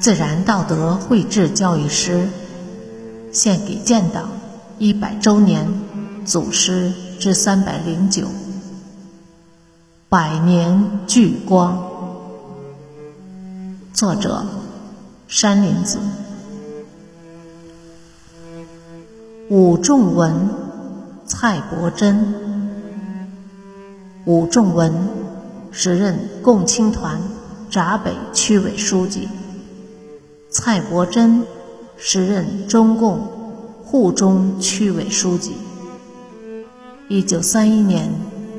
自然道德绘制教育师献给建党一百周年祖师之三百零九百年聚光。作者山林子。武仲文蔡伯真武仲文时任共青团闸北区委书记。蔡伯珍时任中共沪中区委书记。一九三一年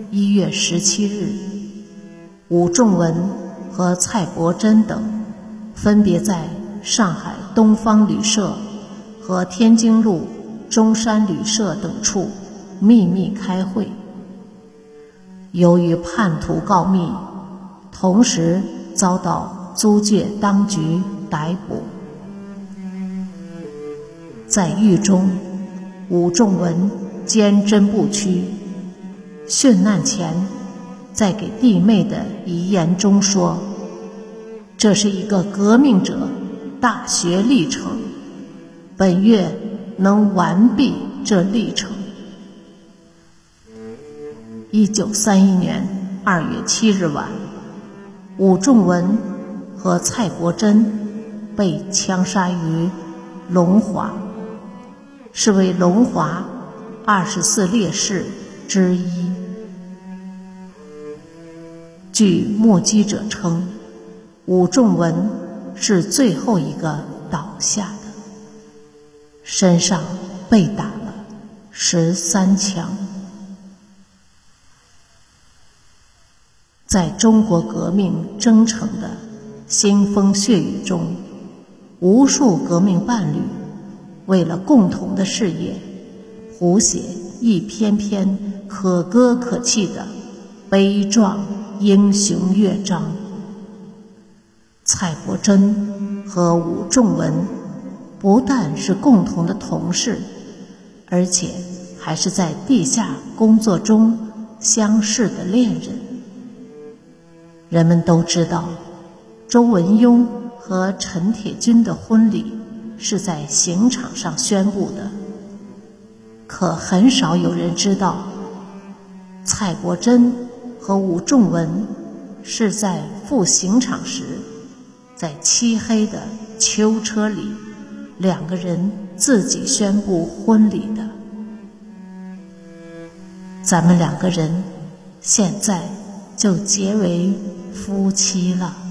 一月十七日，武仲文和蔡伯珍等分别在上海东方旅社和天津路中山旅社等处秘密开会。由于叛徒告密，同时遭到租界当局。逮捕，在狱中，武仲文坚贞不屈。殉难前，在给弟妹的遗言中说：“这是一个革命者大学历程，本月能完毕这历程。”一九三一年二月七日晚，武仲文和蔡国珍。被枪杀于龙华，是为龙华二十四烈士之一。据目击者称，武仲文是最后一个倒下的，身上被打了十三枪。在中国革命征程的腥风血雨中。无数革命伴侣为了共同的事业，谱写一篇篇可歌可泣的悲壮英雄乐章。蔡伯珍和武仲文不但是共同的同事，而且还是在地下工作中相识的恋人。人们都知道，周文雍。和陈铁军的婚礼是在刑场上宣布的，可很少有人知道，蔡国珍和武仲文是在赴刑场时，在漆黑的囚车里，两个人自己宣布婚礼的。咱们两个人现在就结为夫妻了。